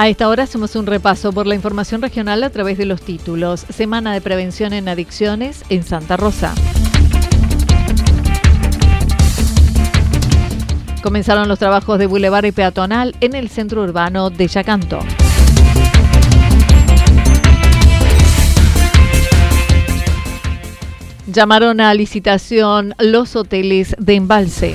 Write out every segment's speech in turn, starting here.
A esta hora hacemos un repaso por la información regional a través de los títulos. Semana de Prevención en Adicciones en Santa Rosa. Comenzaron los trabajos de bulevar y peatonal en el centro urbano de Yacanto. Llamaron a licitación los hoteles de embalse.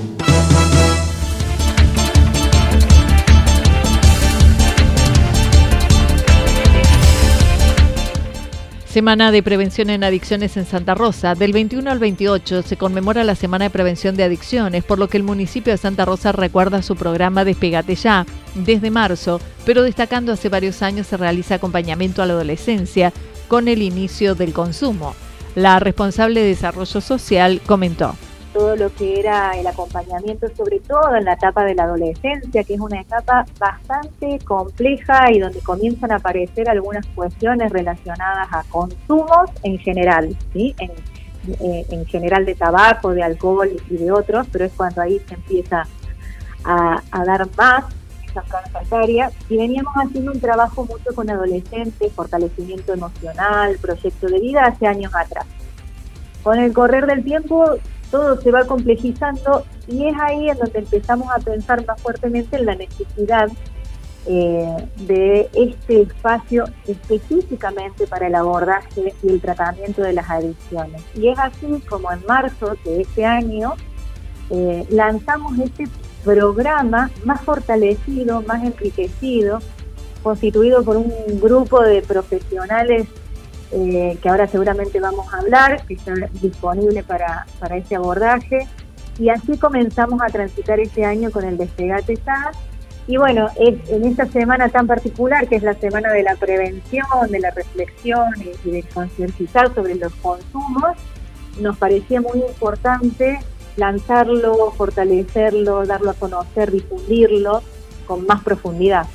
Semana de Prevención en Adicciones en Santa Rosa. Del 21 al 28 se conmemora la Semana de Prevención de Adicciones, por lo que el municipio de Santa Rosa recuerda su programa Despegate Ya desde marzo, pero destacando hace varios años se realiza acompañamiento a la adolescencia con el inicio del consumo. La responsable de Desarrollo Social comentó todo lo que era el acompañamiento, sobre todo en la etapa de la adolescencia, que es una etapa bastante compleja y donde comienzan a aparecer algunas cuestiones relacionadas a consumos en general, ¿sí? En, eh, en general de tabaco, de alcohol y de otros, pero es cuando ahí se empieza a, a dar más esa franja y veníamos haciendo un trabajo mucho con adolescentes, fortalecimiento emocional, proyecto de vida hace años atrás. Con el correr del tiempo todo se va complejizando y es ahí en donde empezamos a pensar más fuertemente en la necesidad eh, de este espacio específicamente para el abordaje y el tratamiento de las adicciones. Y es así como en marzo de este año eh, lanzamos este programa más fortalecido, más enriquecido, constituido por un grupo de profesionales eh, que ahora seguramente vamos a hablar, que está disponible para, para ese abordaje. Y así comenzamos a transitar este año con el Despegate SAS. Y bueno, en esta semana tan particular, que es la semana de la prevención, de la reflexión y, y de concientizar sobre los consumos, nos parecía muy importante lanzarlo, fortalecerlo, darlo a conocer, difundirlo con más profundidad.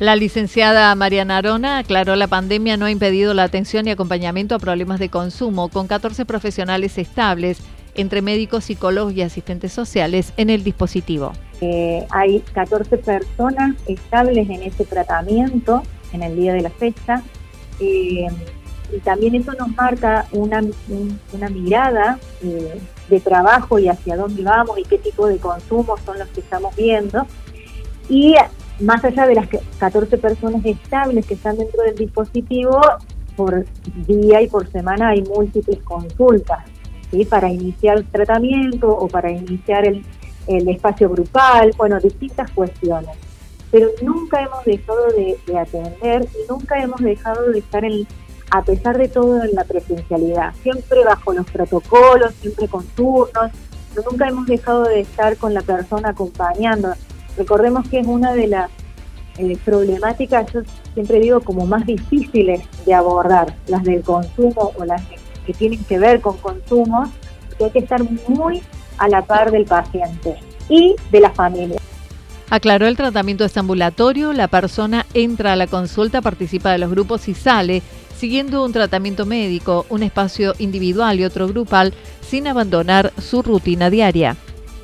La licenciada Mariana Arona aclaró la pandemia no ha impedido la atención y acompañamiento a problemas de consumo, con 14 profesionales estables, entre médicos, psicólogos y asistentes sociales, en el dispositivo. Eh, hay 14 personas estables en ese tratamiento en el día de la fecha. Eh, y también eso nos marca una, mirada eh, de trabajo y hacia dónde vamos y qué tipo de consumos son los que estamos viendo. Y más allá de las 14 personas estables que están dentro del dispositivo, por día y por semana hay múltiples consultas ¿sí? para iniciar el tratamiento o para iniciar el, espacio grupal, bueno, distintas cuestiones. Pero nunca hemos dejado de, atender y nunca hemos dejado de estar en, a pesar de todo en la presencialidad, siempre bajo los protocolos, siempre con turnos, nunca hemos dejado de estar con la persona acompañando Recordemos que es una de las eh, problemáticas, yo siempre digo, como más difíciles de abordar, las del consumo o las que tienen que ver con consumos, que hay que estar muy a la par del paciente y de la familia. Aclaró el tratamiento es ambulatorio, la persona entra a la consulta, participa de los grupos y sale siguiendo un tratamiento médico, un espacio individual y otro grupal, sin abandonar su rutina diaria.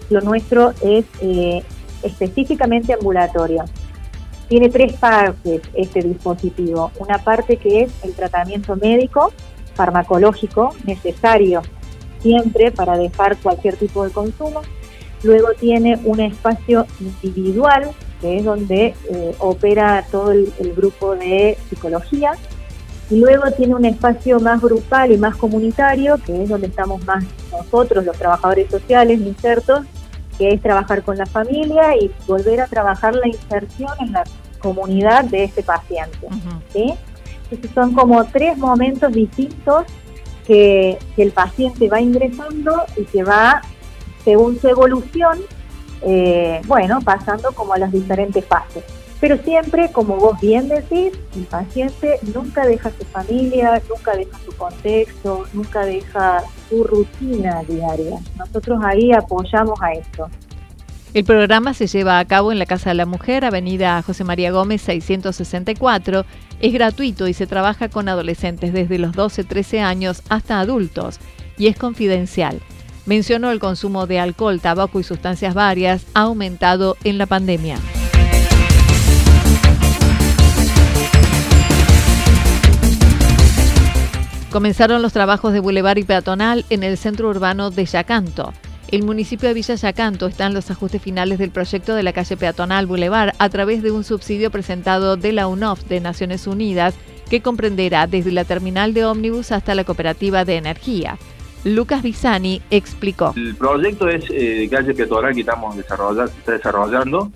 Lo nuestro es eh, específicamente ambulatorio. Tiene tres partes este dispositivo. Una parte que es el tratamiento médico, farmacológico, necesario siempre para dejar cualquier tipo de consumo. Luego tiene un espacio individual, que es donde eh, opera todo el, grupo de psicología. Y luego tiene un espacio más grupal y más comunitario, que es donde estamos más nosotros, los trabajadores sociales, insertos, que es trabajar con la familia y volver a trabajar la inserción en la comunidad de este paciente. Entonces son como tres momentos distintos que, el paciente va ingresando y que va, según su evolución, eh, bueno, pasando como a las diferentes fases. Pero siempre, como vos bien decís, el paciente nunca deja su familia, nunca deja su contexto, nunca deja su rutina diaria. Nosotros ahí apoyamos a esto. El programa se lleva a cabo en la Casa de la Mujer, Avenida José María Gómez 664. Es gratuito y se trabaja con adolescentes desde los 12-13 años hasta adultos y es confidencial. Mencionó el consumo de alcohol, tabaco y sustancias varias ha aumentado en la pandemia. Comenzaron los trabajos de bulevar y peatonal en el centro urbano de Yacanto. El municipio de Villa Yacanto está en los ajustes finales del proyecto de la calle peatonal Boulevard a través de un subsidio presentado de la UNOF de Naciones Unidas que comprenderá desde la terminal de ómnibus hasta la cooperativa de energía. Lucas Bisani explicó. El proyecto es eh, calle peatonal que estamos desarrollando, está desarrollando,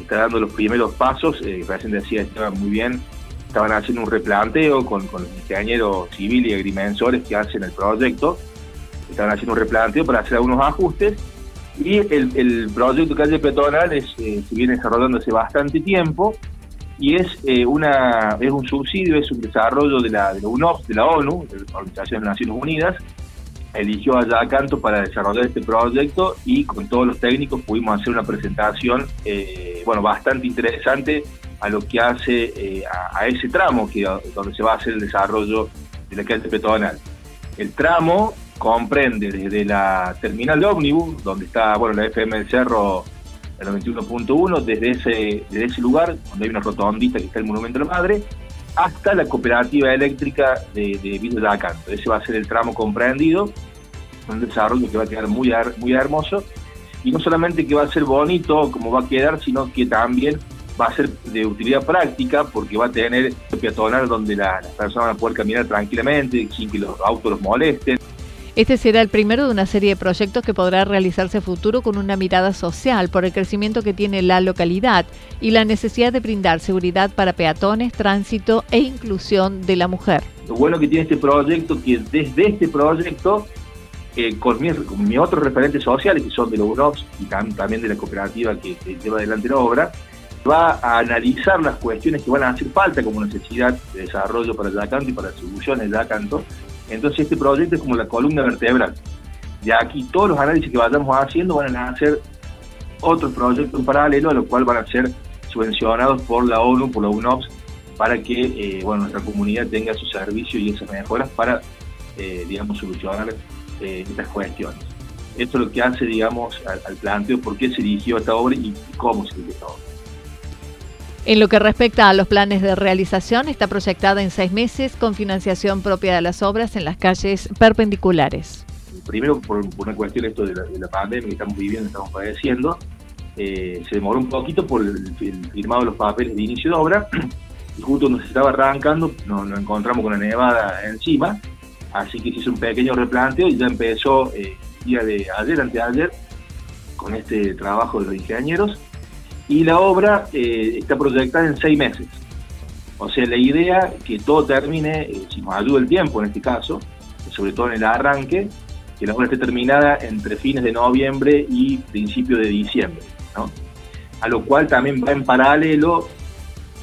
está dando los primeros pasos, eh, recién decía estaban muy bien, estaban haciendo un replanteo con, con los ingenieros civiles y agrimensores que hacen el proyecto. Estaban haciendo un replanteo para hacer algunos ajustes. Y el, el proyecto Calle Peatonal es, eh, se viene desarrollando hace bastante tiempo y es eh, una es un subsidio, es un desarrollo de la, de la UNOPS, de la ONU, de la Organización de las Naciones Unidas, eligió a Yacanto para desarrollar este proyecto y con todos los técnicos pudimos hacer una presentación eh, bueno bastante interesante a lo que hace a, a, ese tramo que donde se va a hacer el desarrollo de la calle peatonal. El tramo comprende desde la terminal de ómnibus, donde está bueno la FM del Cerro, el 91.1, desde ese, desde ese lugar, donde hay una rotondita que está el Monumento de la Madre, hasta la cooperativa eléctrica de, de Villa Yacanto. Ese va a ser el tramo comprendido, un desarrollo que va a quedar muy, muy hermoso, y no solamente que va a ser bonito como va a quedar, sino que también va a ser de utilidad práctica porque va a tener peatonal donde las personas van a poder caminar tranquilamente sin que los autos los molesten. Este será el primero de una serie de proyectos que podrá realizarse futuro con una mirada social por el crecimiento que tiene la localidad y la necesidad de brindar seguridad para peatones, tránsito e inclusión de la mujer. Lo bueno que tiene este proyecto que desde este proyecto eh, con, mis, otros referentes sociales, que son de los UNOPS y también de la cooperativa que, lleva adelante la obra, va a analizar las cuestiones que van a hacer falta como necesidad de desarrollo para el Yacanto y para las soluciones de Yacanto, entonces este proyecto es como la columna vertebral. Ya aquí todos los análisis que vayamos haciendo van a hacer otros proyectos en paralelo, a los cuales van a ser subvencionados por la ONU, por la UNOPS, para que eh, bueno, nuestra comunidad tenga su servicio y esas mejoras para, eh, digamos, solucionar eh, estas cuestiones. Esto es lo que hace, digamos, al, al planteo por qué se dirigió esta obra y cómo se dirigió esta obra. En lo que respecta a los planes de realización, está proyectada en seis meses con financiación propia de las obras en las calles perpendiculares. Primero, por, una cuestión esto de la, pandemia que estamos viviendo, estamos padeciendo, eh, se demoró un poquito por el, firmado de los papeles de inicio de obra y justo cuando se estaba arrancando nos, encontramos con la nevada encima, así que se hizo un pequeño replanteo y ya empezó eh, día de ayer, anteayer, con este trabajo de los ingenieros y la obra eh, está proyectada en seis meses. O sea, la idea que todo termine, eh, si nos ayuda el tiempo en este caso, sobre todo en el arranque, que la obra esté terminada entre fines de noviembre y principios de diciembre. ¿no? A lo cual también va en paralelo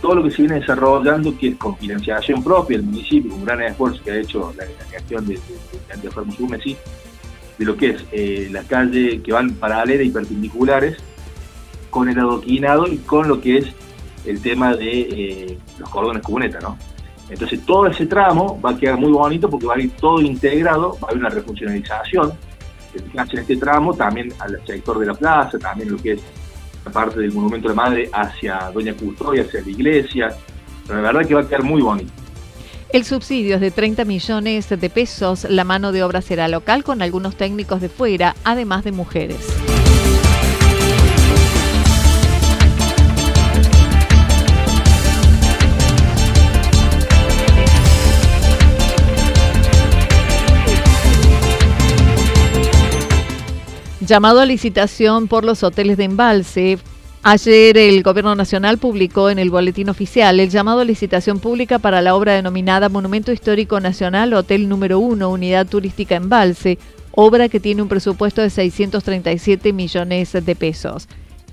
todo lo que se viene desarrollando, que es con financiación propia del municipio, un gran esfuerzo que ha hecho la, gestión de, de, de, de lo que es eh, la calle que van paralelas y perpendiculares con el adoquinado y con lo que es el tema de eh, los cordones cuneta, ¿no? Entonces todo ese tramo va a quedar muy bonito porque va a ir todo integrado, va a haber una refuncionalización en este tramo, también al sector de la plaza, también lo que es la parte del Monumento de la Madre hacia Doña Custodia, hacia la iglesia. Pero la verdad que va a quedar muy bonito. El subsidio es de 30 millones de pesos. La mano de obra será local con algunos técnicos de fuera, además de mujeres. Llamado a licitación por los hoteles de embalse. Ayer el Gobierno Nacional publicó en el Boletín Oficial el llamado a licitación pública para la obra denominada Monumento Histórico Nacional Hotel Número 1, Unidad Turística Embalse, obra que tiene un presupuesto de 637 millones de pesos.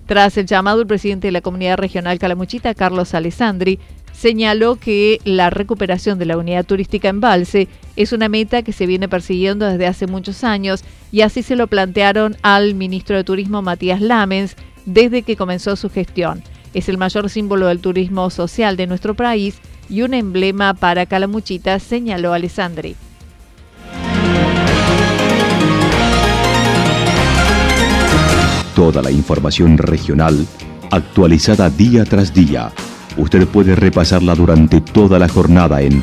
Tras el llamado, el presidente de la Comunidad Regional Calamuchita, Carlos Alessandri, señaló que la recuperación de la unidad turística Embalse es una meta que se viene persiguiendo desde hace muchos años y así se lo plantearon al ministro de Turismo Matías Lamens desde que comenzó su gestión. Es el mayor símbolo del turismo social de nuestro país y un emblema para Calamuchita, señaló Alessandri. Toda la información regional actualizada día tras día Usted puede repasarla durante toda la jornada en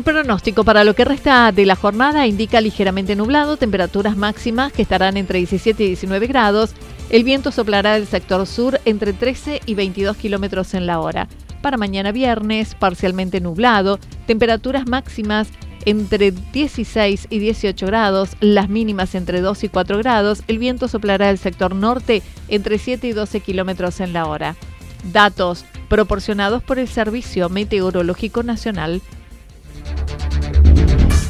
El pronóstico para lo que resta de la jornada indica ligeramente nublado, temperaturas máximas que estarán entre 17 y 19 grados. El viento soplará del sector sur entre 13 y 22 kilómetros en la hora. Para mañana viernes, parcialmente nublado, temperaturas máximas entre 16 y 18 grados, las mínimas entre 2 y 4 grados. El viento soplará del sector norte entre 7 y 12 kilómetros en la hora. Datos proporcionados por el Servicio Meteorológico Nacional